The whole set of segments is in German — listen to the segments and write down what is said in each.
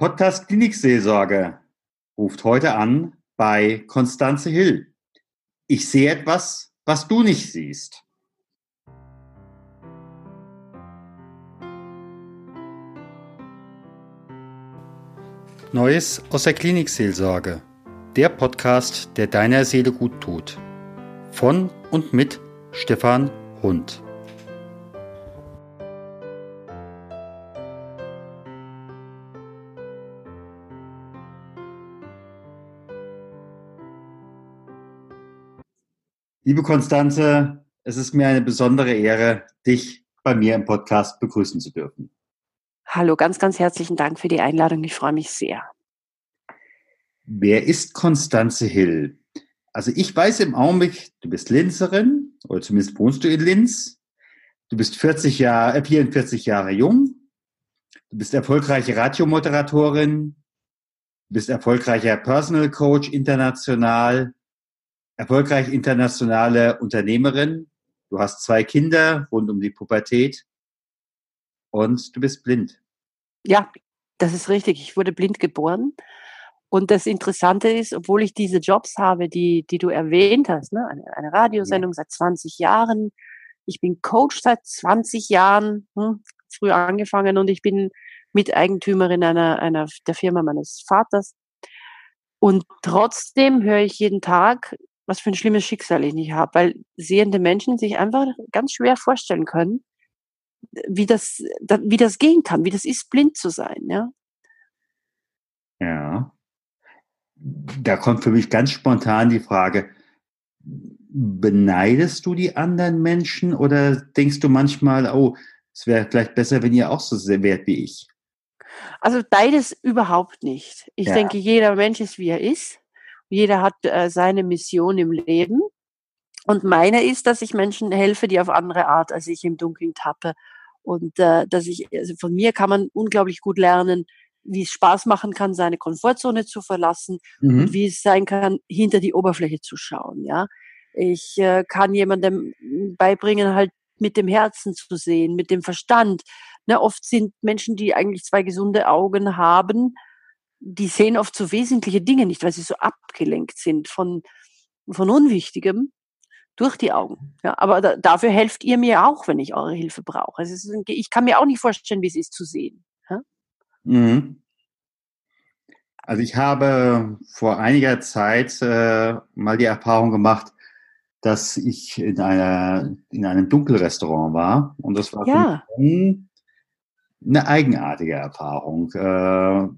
Podcast Klinikseelsorge ruft heute an bei Konstanze Hill. Ich sehe etwas, was du nicht siehst. Neues aus der Klinikseelsorge. Der Podcast, der deiner Seele gut tut. Von und mit Stefan Hund. Liebe Konstanze, es ist mir eine besondere Ehre, dich bei mir im Podcast begrüßen zu dürfen. Hallo, ganz, ganz herzlichen Dank für die Einladung. Ich freue mich sehr. Wer ist Konstanze Hill? Also ich weiß im Augenblick, du bist Linzerin, oder zumindest wohnst du in Linz. Du bist 40 Jahre, 44 Jahre jung. Du bist erfolgreiche Radiomoderatorin. Du bist erfolgreicher Personal Coach international erfolgreich internationale Unternehmerin. Du hast zwei Kinder rund um die Pubertät und du bist blind. Ja, das ist richtig. Ich wurde blind geboren. Und das Interessante ist, obwohl ich diese Jobs habe, die, die du erwähnt hast, ne? eine, eine Radiosendung ja. seit 20 Jahren, ich bin Coach seit 20 Jahren, hm, früh angefangen und ich bin Miteigentümerin einer, einer der Firma meines Vaters. Und trotzdem höre ich jeden Tag was für ein schlimmes Schicksal ich nicht habe, weil sehende Menschen sich einfach ganz schwer vorstellen können, wie das, wie das gehen kann, wie das ist, blind zu sein, ja. Ja. Da kommt für mich ganz spontan die Frage, beneidest du die anderen Menschen oder denkst du manchmal, oh, es wäre vielleicht besser, wenn ihr auch so wärt wie ich? Also beides überhaupt nicht. Ich ja. denke, jeder Mensch ist, wie er ist. Jeder hat äh, seine Mission im Leben. Und meine ist, dass ich Menschen helfe, die auf andere Art als ich im Dunkeln tappe. Und äh, dass ich, also von mir kann man unglaublich gut lernen, wie es Spaß machen kann, seine Komfortzone zu verlassen mhm. und wie es sein kann, hinter die Oberfläche zu schauen. Ja, ich äh, kann jemandem beibringen, halt mit dem Herzen zu sehen, mit dem Verstand. Ne, oft sind Menschen, die eigentlich zwei gesunde Augen haben, die sehen oft so wesentliche Dinge nicht, weil sie so abgelenkt sind von, von Unwichtigem durch die Augen. Ja, aber da, dafür helft ihr mir auch, wenn ich eure Hilfe brauche. Also ist, ich kann mir auch nicht vorstellen, wie es ist zu sehen. Ja? Mhm. Also ich habe vor einiger Zeit äh, mal die Erfahrung gemacht, dass ich in einer in einem Dunkelrestaurant war und das war ja. eine eigenartige Erfahrung. Äh,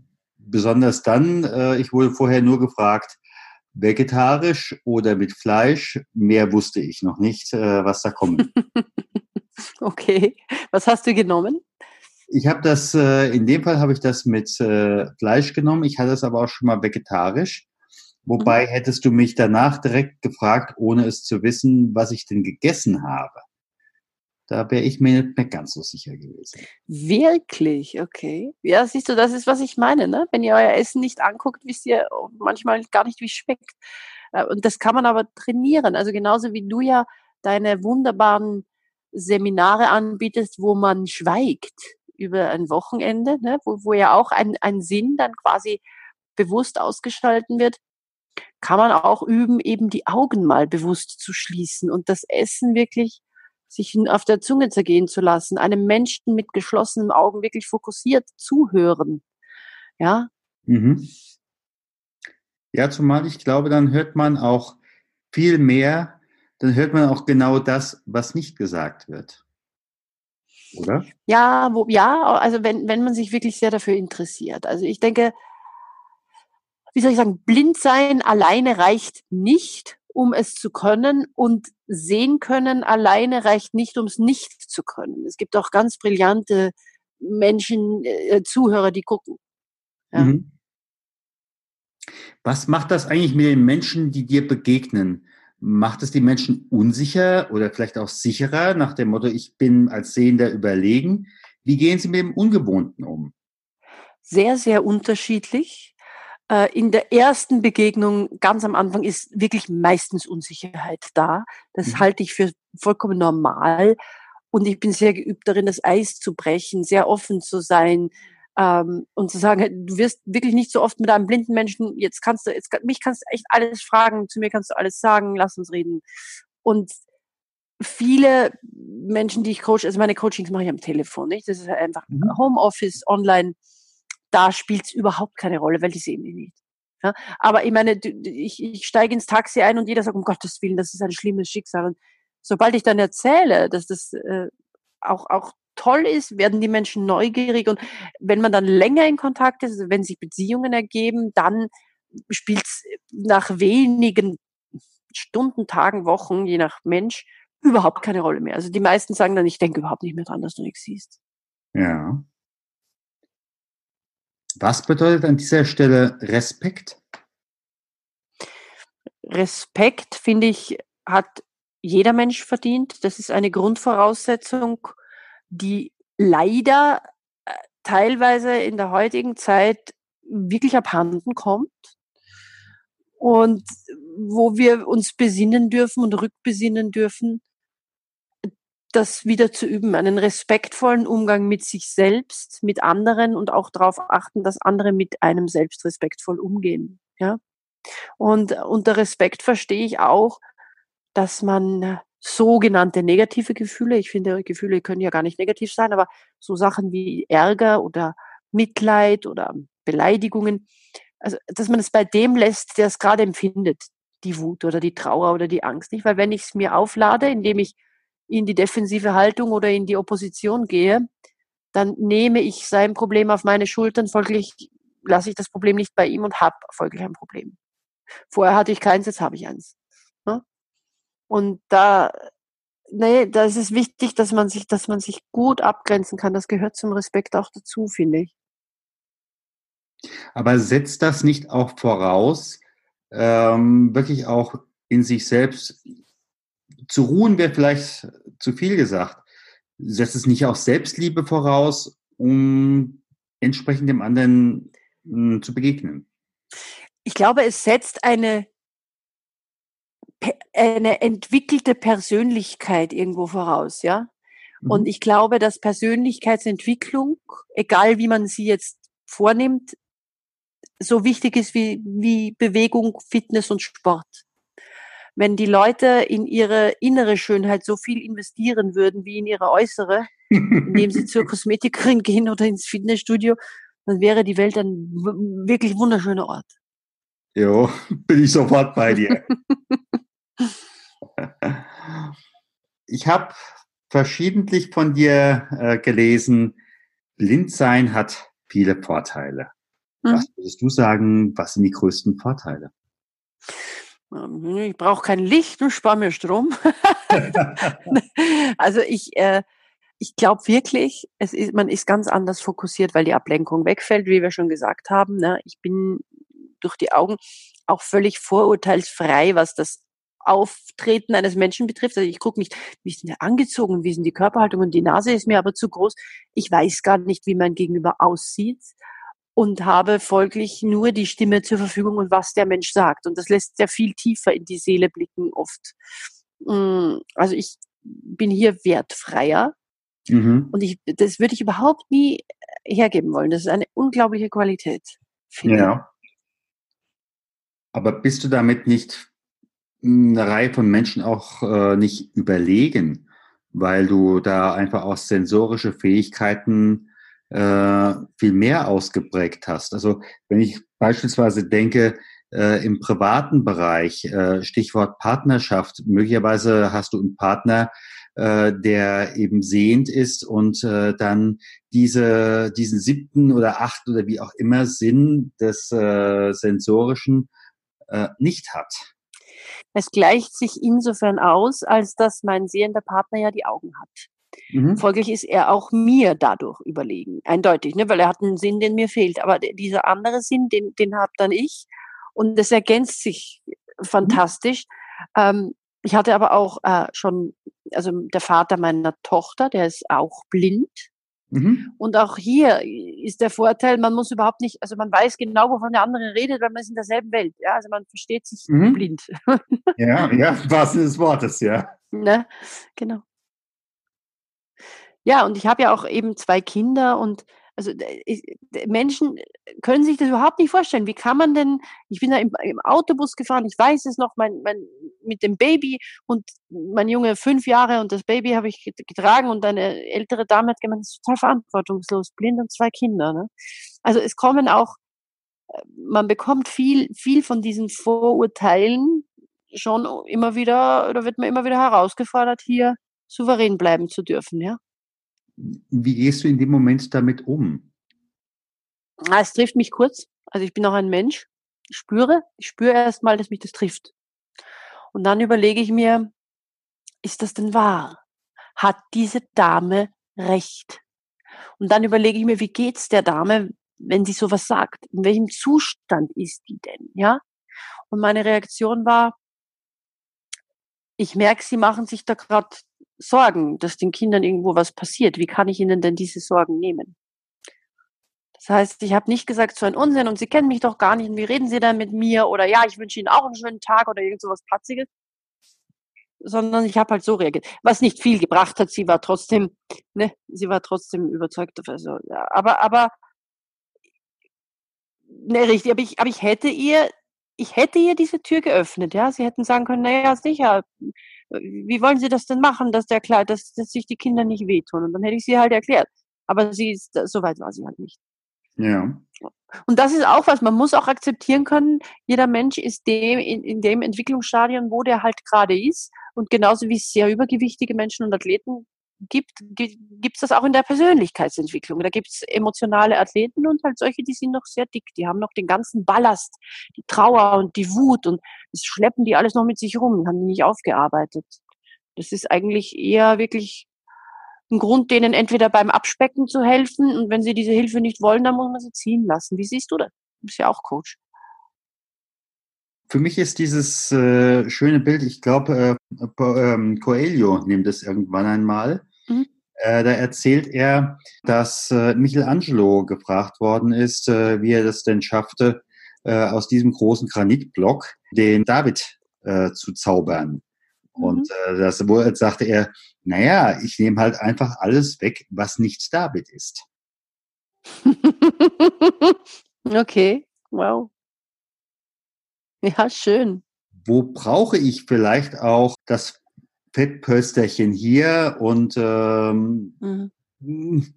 besonders dann, äh, ich wurde vorher nur gefragt, vegetarisch oder mit Fleisch. Mehr wusste ich noch nicht, äh, was da kommt. okay, was hast du genommen? Ich habe das, äh, in dem Fall habe ich das mit äh, Fleisch genommen. Ich hatte es aber auch schon mal vegetarisch. Wobei mhm. hättest du mich danach direkt gefragt, ohne es zu wissen, was ich denn gegessen habe. Da wäre ich mir nicht mehr ganz so sicher gewesen. Wirklich? Okay. Ja, siehst du, das ist, was ich meine. Ne? Wenn ihr euer Essen nicht anguckt, wisst ihr manchmal gar nicht, wie es schmeckt. Äh, und das kann man aber trainieren. Also genauso wie du ja deine wunderbaren Seminare anbietest, wo man schweigt über ein Wochenende, ne? wo, wo ja auch ein, ein Sinn dann quasi bewusst ausgeschalten wird, kann man auch üben, eben die Augen mal bewusst zu schließen und das Essen wirklich sich auf der Zunge zergehen zu lassen, einem Menschen mit geschlossenen Augen wirklich fokussiert zuhören. Ja. Mhm. Ja, zumal ich glaube, dann hört man auch viel mehr, dann hört man auch genau das, was nicht gesagt wird. Oder? Ja, wo, ja, also wenn, wenn man sich wirklich sehr dafür interessiert. Also ich denke, wie soll ich sagen, blind sein alleine reicht nicht, um es zu können und sehen können alleine reicht nicht, um es nicht zu können. Es gibt auch ganz brillante Menschen, äh, Zuhörer, die gucken. Ja. Mhm. Was macht das eigentlich mit den Menschen, die dir begegnen? Macht es die Menschen unsicher oder vielleicht auch sicherer nach dem Motto, ich bin als Sehender überlegen? Wie gehen sie mit dem Ungewohnten um? Sehr, sehr unterschiedlich. Äh, in der ersten Begegnung ganz am Anfang ist wirklich meistens Unsicherheit da. Das mhm. halte ich für vollkommen normal. Und ich bin sehr geübt darin, das Eis zu brechen, sehr offen zu sein, Ähm, und zu sagen, du wirst wirklich nicht so oft mit einem blinden Menschen, jetzt kannst du, jetzt, mich kannst du echt alles fragen, zu mir kannst du alles sagen, lass uns reden. Und viele Menschen, die ich coach, also meine Coachings mache ich am Telefon, nicht? Das ist halt einfach mhm. Homeoffice, online, da spielt es überhaupt keine Rolle, weil die sehen mich nicht. Ja? Aber ich meine, ich, ich steige ins Taxi ein und jeder sagt, um Gottes Willen, das ist ein schlimmes Schicksal. Und sobald ich dann erzähle, dass das äh, auch, auch toll ist, werden die Menschen neugierig. Und wenn man dann länger in Kontakt ist, also wenn sich Beziehungen ergeben, dann spielt es nach wenigen Stunden, Tagen, Wochen, je nach Mensch, überhaupt keine Rolle mehr. Also die meisten sagen dann, ich denke überhaupt nicht mehr dran, dass du nichts siehst. Ja. Was bedeutet an dieser Stelle Respekt? Respekt, finde ich, hat jeder Mensch verdient. Das ist eine Grundvoraussetzung, die leider äh, teilweise in der heutigen Zeit wirklich abhanden kommt und wo wir uns besinnen dürfen und rückbesinnen dürfen, das wieder zu üben, einen respektvollen Umgang mit sich selbst, mit anderen und auch darauf achten, dass andere mit einem selbst respektvoll umgehen. Ja? Und unter Respekt verstehe ich auch, dass man sogenannte negative Gefühle, ich finde, Gefühle können ja gar nicht negativ sein, aber so Sachen wie Ärger oder Mitleid oder Beleidigungen, also dass man es bei dem lässt, der es gerade empfindet, die Wut oder die Trauer oder die Angst, nicht? Weil wenn ich es mir auflade, indem ich in die defensive Haltung oder in die Opposition gehe, dann nehme ich sein Problem auf meine Schultern, folglich lasse ich das Problem nicht bei ihm und habe folglich ein Problem. Vorher hatte ich keins, jetzt habe ich eins. Ne? Und da, nee, da ist es wichtig, dass man sich, dass man sich gut abgrenzen kann. Das gehört zum Respekt auch dazu, finde ich. Aber setzt das nicht auch voraus, ähm, wirklich auch in sich selbst zu ruhen wäre vielleicht zu viel gesagt. Setzt es nicht auch Selbstliebe voraus, um entsprechend dem anderen hm, zu begegnen? Ich glaube, es setzt eine, eine entwickelte Persönlichkeit irgendwo voraus, ja. Mhm. Und ich glaube, dass Persönlichkeitsentwicklung, egal wie man sie jetzt vornimmt, so wichtig ist wie, wie Bewegung, Fitness und Sport wenn die Leute in ihre innere Schönheit so viel investieren würden wie in ihre äußere, indem sie zur Kosmetikerin gehen oder ins Fitnessstudio, dann wäre die Welt ein wirklich wunderschöner Ort. Jo, bin ich sofort bei dir. ich habe verschiedentlich von dir äh, gelesen, Blindsein hat viele Vorteile. Mhm. Was würdest du sagen, was sind die größten Vorteile? Ähm, ich brauche kein Licht und spare mir Strom. also ich, äh, ich glaube wirklich, es ist, man ist ganz anders fokussiert, weil die Ablenkung wegfällt, wie wir schon gesagt haben. Ne? Ich bin durch die Augen auch völlig vorurteilsfrei, was das Auftreten eines Menschen betrifft. Also ich gucke nicht, wie sind die angezogen, wie sind die Körperhaltung und die Nase ist mir aber zu groß. Ich weiß gar nicht, wie mein Gegenüber aussieht und habe folglich nur die Stimme zur Verfügung und was der Mensch sagt. Und das lässt sehr viel tiefer in die Seele blicken oft. Mm, also ich bin hier wertfreier mhm. und ich, das würde ich überhaupt nie hergeben wollen. Das ist eine unglaubliche Qualität. Ja. Aber bist du damit nicht eine Reihe von Menschen auch äh, nicht überlegen, weil du da einfach auch sensorische Fähigkeiten äh, viel mehr ausgeprägt hast. Also wenn ich beispielsweise denke, äh, im privaten Bereich, äh, Stichwort Partnerschaft, möglicherweise hast du einen Partner, äh, der eben sehend ist und äh, dann diese, diesen siebten oder achten oder wie auch immer Sinn des äh, Sensorischen äh, nicht hat. Es gleicht sich insofern aus, als dass mein sehender Partner ja die Augen hat. Mhm. Folglich ist er auch mir dadurch überlegen, eindeutig, ne? weil er hat einen Sinn, den mir fehlt. Aber dieser andere Sinn, den, den habe dann ich. Und das ergänzt sich mhm. fantastisch. Mhm. Ähm, ich hatte aber auch äh, schon, also der Vater meiner Tochter, der ist auch blind. Mhm. Und auch hier ist der Vorteil, man muss überhaupt nicht, also man weiß genau, wovon der andere redet, weil man ist in derselben Welt. Ja, also man versteht sich mhm. blind. Ja, ja, was des Wortes, ja. Ne? Genau. Ja, und ich habe ja auch eben zwei Kinder und Also Menschen können sich das überhaupt nicht vorstellen. Wie kann man denn, ich bin da im, im Autobus gefahren, ich weiß es noch, mein, mein, mit dem Baby und mein Junge fünf Jahre und das Baby habe ich getragen und eine ältere Dame hat gemeint, das ist total verantwortungslos, blind und zwei Kinder. Ne? Also es kommen auch, man bekommt viel, viel von diesen Vorurteilen schon immer wieder, oder wird man immer wieder herausgefordert, hier souverän bleiben zu dürfen, ja. Wie gehst du in dem Moment damit um? Ah, es trifft mich kurz. Also ich bin auch ein Mensch. Ich spüre, ich spüre erst mal, dass mich das trifft. Und dann überlege ich mir, ist das denn wahr? Hat diese Dame recht? Und dann überlege ich mir, wie geht's der Dame, wenn sie sowas sagt? In welchem Zustand ist die denn? Ja? Und meine Reaktion war, ich merke, sie machen sich da gerade Sorgen, dass den Kindern irgendwo was passiert. Wie kann ich ihnen denn diese Sorgen nehmen? Das heißt, ich habe nicht gesagt, so ein Unsinn und Sie kennen mich doch gar nicht und wie reden Sie denn mit mir oder ja, ich wünsche Ihnen auch einen schönen Tag oder irgend sowas Platziges, sondern ich habe halt so reagiert. Was nicht viel gebracht hat, sie war trotzdem, ne, sie war trotzdem überzeugt. Also, ja, aber, aber, ne, richtig, aber ich, aber ich hätte ihr, ich hätte ihr diese Tür geöffnet, ja. Sie hätten sagen können, naja, sicher, wie wollen Sie das denn machen, dass der klar, dass, dass sich die Kinder nicht wehtun? Und dann hätte ich sie halt erklärt. Aber sie ist, so weit war sie halt nicht. Ja. Und das ist auch was, man muss auch akzeptieren können, jeder Mensch ist dem, in, in dem Entwicklungsstadion, wo der halt gerade ist. Und genauso wie sehr übergewichtige Menschen und Athleten gibt, gibt es das auch in der Persönlichkeitsentwicklung. Da gibt es emotionale Athleten und halt solche, die sind noch sehr dick. Die haben noch den ganzen Ballast, die Trauer und die Wut und das schleppen die alles noch mit sich rum, haben die nicht aufgearbeitet. Das ist eigentlich eher wirklich ein Grund, denen entweder beim Abspecken zu helfen und wenn sie diese Hilfe nicht wollen, dann muss man sie ziehen lassen. Wie siehst du das? Du bist ja auch Coach. Für mich ist dieses äh, schöne Bild, ich glaube, äh, äh, Coelho nimmt es irgendwann einmal. Mhm. Äh, da erzählt er, dass äh, Michelangelo gefragt worden ist, äh, wie er das denn schaffte, aus diesem großen Granitblock den David zu zaubern. Mhm. Und das sagte er, naja, ich nehme halt einfach alles weg, was nicht David ist. okay, wow. Ja, schön. Wo brauche ich vielleicht auch das Fettpösterchen hier und ähm, mhm.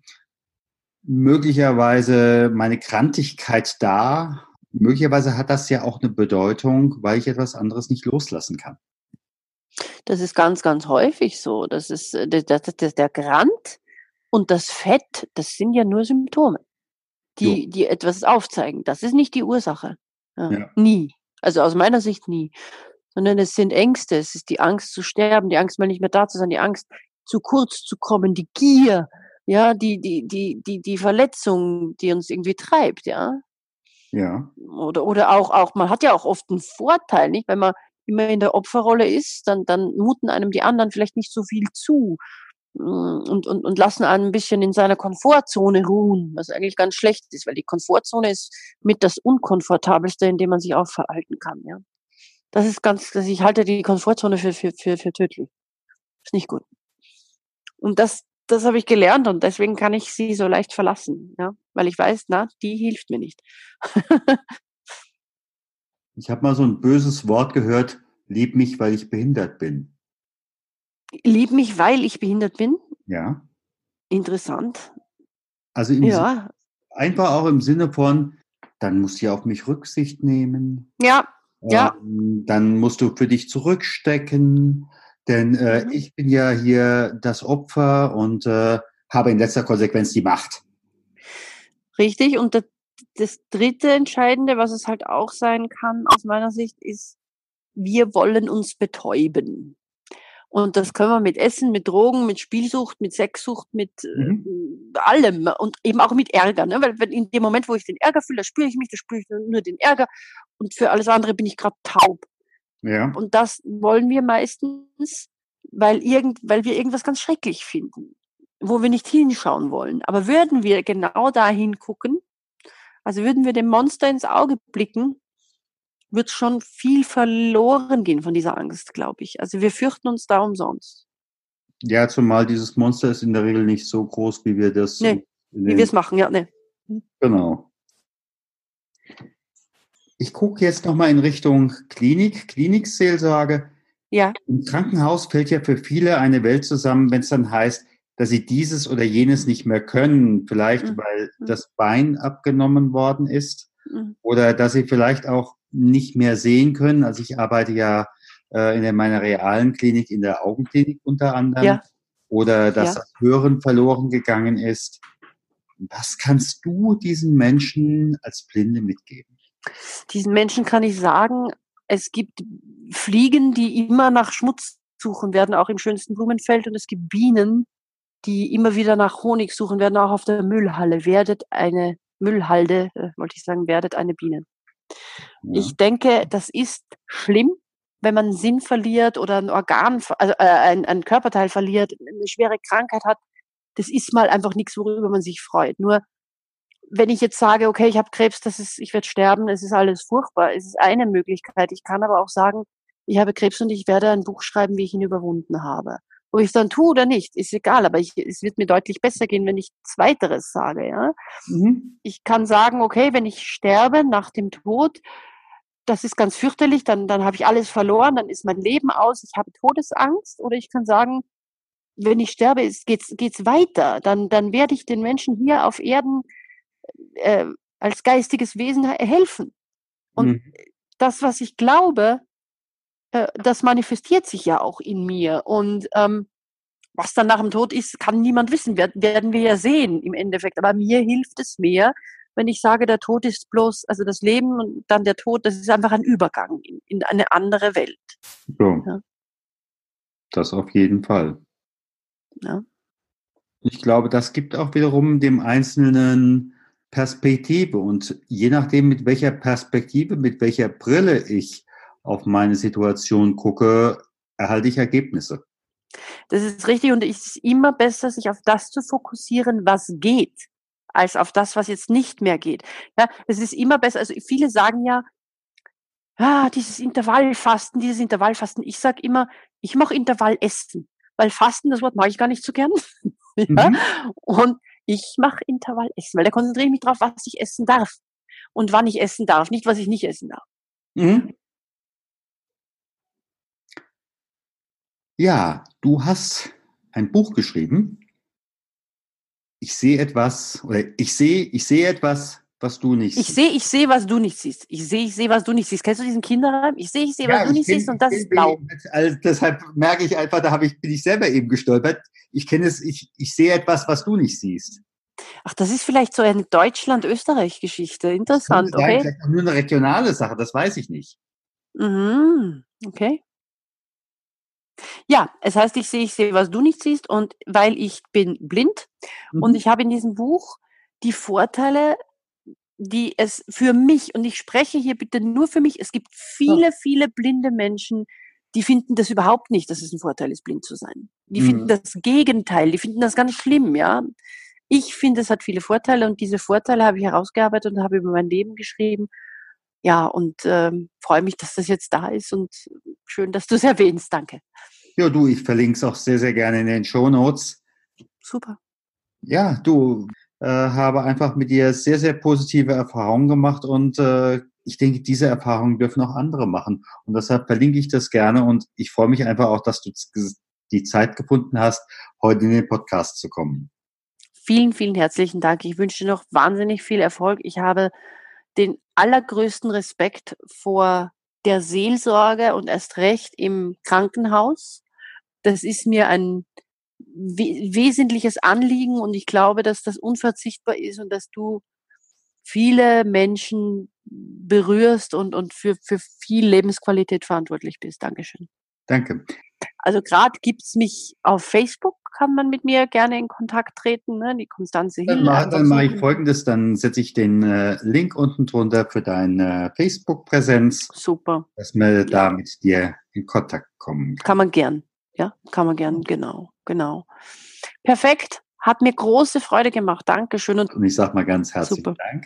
möglicherweise meine Krantigkeit da? Möglicherweise hat das ja auch eine Bedeutung, weil ich etwas anderes nicht loslassen kann. Das ist ganz, ganz häufig so. Das ist äh, das, das, das, der Grant und das Fett, das sind ja nur Symptome, die, die etwas aufzeigen. Das ist nicht die Ursache. Ja, ja. Nie. Also aus meiner Sicht nie. Sondern es sind Ängste. Es ist die Angst zu sterben, die Angst mal nicht mehr da zu sein, die Angst zu kurz zu kommen, die Gier, ja, die, die, die, die, die Verletzung, die uns irgendwie treibt, ja. Ja. Oder, oder auch, auch, man hat ja auch oft einen Vorteil, nicht? Wenn man immer in der Opferrolle ist, dann, dann muten einem die anderen vielleicht nicht so viel zu mm, und, und, und lassen einen ein bisschen in seiner Komfortzone ruhen, was eigentlich ganz schlecht ist, weil die Komfortzone ist mit das Unkomfortabelste, in dem man sich aufhalten kann. Ja. Das ist ganz, also ich halte die Komfortzone für, für, für, für tödlich. Ist nicht gut. Und das, das habe ich gelernt und deswegen kann ich sie so leicht verlassen, ja, weil ich weiß, na, die hilft mir nicht. Ich habe mal so ein böses Wort gehört, lieb mich, weil ich behindert bin. Lieb mich, weil ich behindert bin? Ja. Interessant. Also ja. einfach auch im Sinne von, dann du ja auf mich Rücksicht nehmen. Ja, ja. Ähm, dann musst du für dich zurückstecken, denn äh, mhm. ich bin ja hier das Opfer und äh, habe in letzter Konsequenz die Macht. Richtig, und das dritte Entscheidende, was es halt auch sein kann, aus meiner Sicht, ist, wir wollen uns betäuben. Und das können wir mit Essen, mit Drogen, mit Spielsucht, mit Sexsucht, mit mhm. äh, allem und eben auch mit Ärger. Ne? Weil wenn in dem Moment, wo ich den Ärger fühle, da spüre ich mich, da spüre ich nur den Ärger und für alles andere bin ich gerade taub. Ja. Und das wollen wir meistens, weil, irgend, weil wir irgendwas ganz schrecklich finden, wo wir nicht hinschauen wollen. Aber würden wir genau dahin gucken, also würden wir dem Monster ins Auge blicken, wird schon viel verloren gehen von dieser Angst, glaube ich. Also wir fürchten uns da umsonst. Ja, zumal dieses Monster ist in der Regel nicht so groß, wie wir das nee. Wie wir es machen, ja, ne. Genau. Ich gucke jetzt nochmal in Richtung Klinik, Klinikseelsorge. Ja. Im Krankenhaus fällt ja für viele eine Welt zusammen, wenn es dann heißt, dass sie dieses oder jenes nicht mehr können, vielleicht mhm. weil mhm. das Bein abgenommen worden ist mhm. oder dass sie vielleicht auch nicht mehr sehen können. Also ich arbeite ja äh, in meiner realen Klinik, in der Augenklinik unter anderem. Ja. Oder dass ja. das Hören verloren gegangen ist. Was kannst du diesen Menschen als Blinde mitgeben? Diesen Menschen kann ich sagen, es gibt Fliegen, die immer nach Schmutz suchen werden, auch im schönsten Blumenfeld. Und es gibt Bienen, die immer wieder nach Honig suchen werden, auch auf der Müllhalle. Werdet eine Müllhalde, äh, wollte ich sagen, werdet eine Biene. Ja. Ich denke, das ist schlimm, wenn man Sinn verliert oder ein Organ, also äh, ein, ein Körperteil verliert, eine schwere Krankheit hat. Das ist mal einfach nichts, worüber man sich freut. Nur wenn ich jetzt sage, okay, ich habe Krebs, das ist, ich werde sterben, es ist alles furchtbar, es ist eine Möglichkeit. Ich kann aber auch sagen, ich habe Krebs und ich werde ein Buch schreiben, wie ich ihn überwunden habe. Ob ich es dann tue oder nicht, ist egal, aber ich, es wird mir deutlich besser gehen, wenn ich Zweiteres sage. Ja? Mhm. Ich kann sagen, okay, wenn ich sterbe nach dem Tod, das ist ganz fürchterlich, dann, dann habe ich alles verloren, dann ist mein Leben aus, ich habe Todesangst. Oder ich kann sagen, wenn ich sterbe, geht es geht's weiter. Dann, dann werde ich den Menschen hier auf Erden äh, als geistiges Wesen helfen. Und mhm. das, was ich glaube, äh, das manifestiert sich ja auch in mir. Und ähm, was dann nach dem Tod ist, kann niemand wissen. Werden, werden wir ja sehen im Endeffekt. Aber mir hilft es mehr, wenn ich sage, der Tod ist bloß, also das Leben und dann der Tod, das ist einfach ein Übergang in, in eine andere Welt. So. Ja. Das auf jeden Fall. Ja. Ich glaube, das gibt auch wiederum dem Einzelnen Perspektive und je nachdem, mit welcher Perspektive, mit welcher Brille ich auf meine Situation gucke, erhalte ich Ergebnisse. Das ist richtig und es ist immer besser, sich auf das zu fokussieren, was geht, als auf das, was jetzt nicht mehr geht. Ja, es ist immer besser. Also viele sagen ja, ah, dieses Intervallfasten, dieses Intervallfasten. Ich sage immer, ich mache Intervallessen, weil Fasten, das Wort mag ich gar nicht so gern. ja? Mhm. Und ich mache Intervallessen, weil da konzentriere ich mich drauf, was ich essen darf und wann ich essen darf, nicht was ich nicht essen darf. Mhm. Ja, du hast ein Buch geschrieben. Ich sehe etwas, oder ich sehe, ich sehe etwas, was du nicht siehst. Ich sehe, ich sehe, was du nicht siehst. Ich sehe, ich sehe, was du nicht siehst. Kennst du diesen Kinderreim? Ich sehe, ich sehe, was ja, du nicht kenn, siehst und das ist blau. Also deshalb merke ich einfach, da habe ich, bin ich selber eben gestolpert. Ich kenne es, ich, ich sehe etwas, was du nicht siehst. Ach, das ist vielleicht so eine Deutschland-Österreich-Geschichte. Interessant, das okay. Vielleicht nur eine regionale Sache, das weiß ich nicht. Mhm, okay. Ja, es heißt, ich sehe, ich sehe, was du nicht siehst und weil ich bin blind mhm. und ich habe in diesem Buch die Vorteile, die es für mich, und ich spreche hier bitte nur für mich, es gibt viele, viele blinde Menschen, die finden das überhaupt nicht, dass es ein Vorteil ist, blind zu sein. Die mhm. finden das Gegenteil, die finden das ganz schlimm, ja. Ich finde, es hat viele Vorteile und diese Vorteile habe ich herausgearbeitet und habe über mein Leben geschrieben ja, und ähm, freue mich, dass das jetzt da ist und schön, dass du es erwähnst. Danke. Ja, du, ich verlinke es auch sehr, sehr gerne in den Show Notes. Super. Ja, du, äh, habe einfach mit dir sehr, sehr positive Erfahrungen gemacht und äh, ich denke, diese Erfahrungen dürfen auch andere machen. Und deshalb verlinke ich das gerne und ich freue mich einfach auch, dass du die Zeit gefunden hast, heute in den Podcast zu kommen. Vielen, vielen herzlichen Dank. Ich wünsche dir noch wahnsinnig viel Erfolg. Ich habe den allergrößten Respekt vor der Seelsorge und erst recht im Krankenhaus. Das ist mir ein wesentliches Anliegen und ich glaube, dass das unverzichtbar ist und dass du viele Menschen berührst und, und für, für viel Lebensqualität verantwortlich bist. Dankeschön. Danke. Also gerade gibt's mich auf Facebook, kann man mit mir gerne in Kontakt treten, ne? die Konstanze Hill. Dann, mach, dann mache ich folgendes, dann setze ich den äh, Link unten drunter für deine Facebook-Präsenz. Super. Dass wir ja. da mit dir in Kontakt kommen. Kann man gern, ja, kann man gern, genau, genau. Perfekt, hat mir große Freude gemacht, Dankeschön. Und, und ich sage mal ganz herzlichen Super. Dank.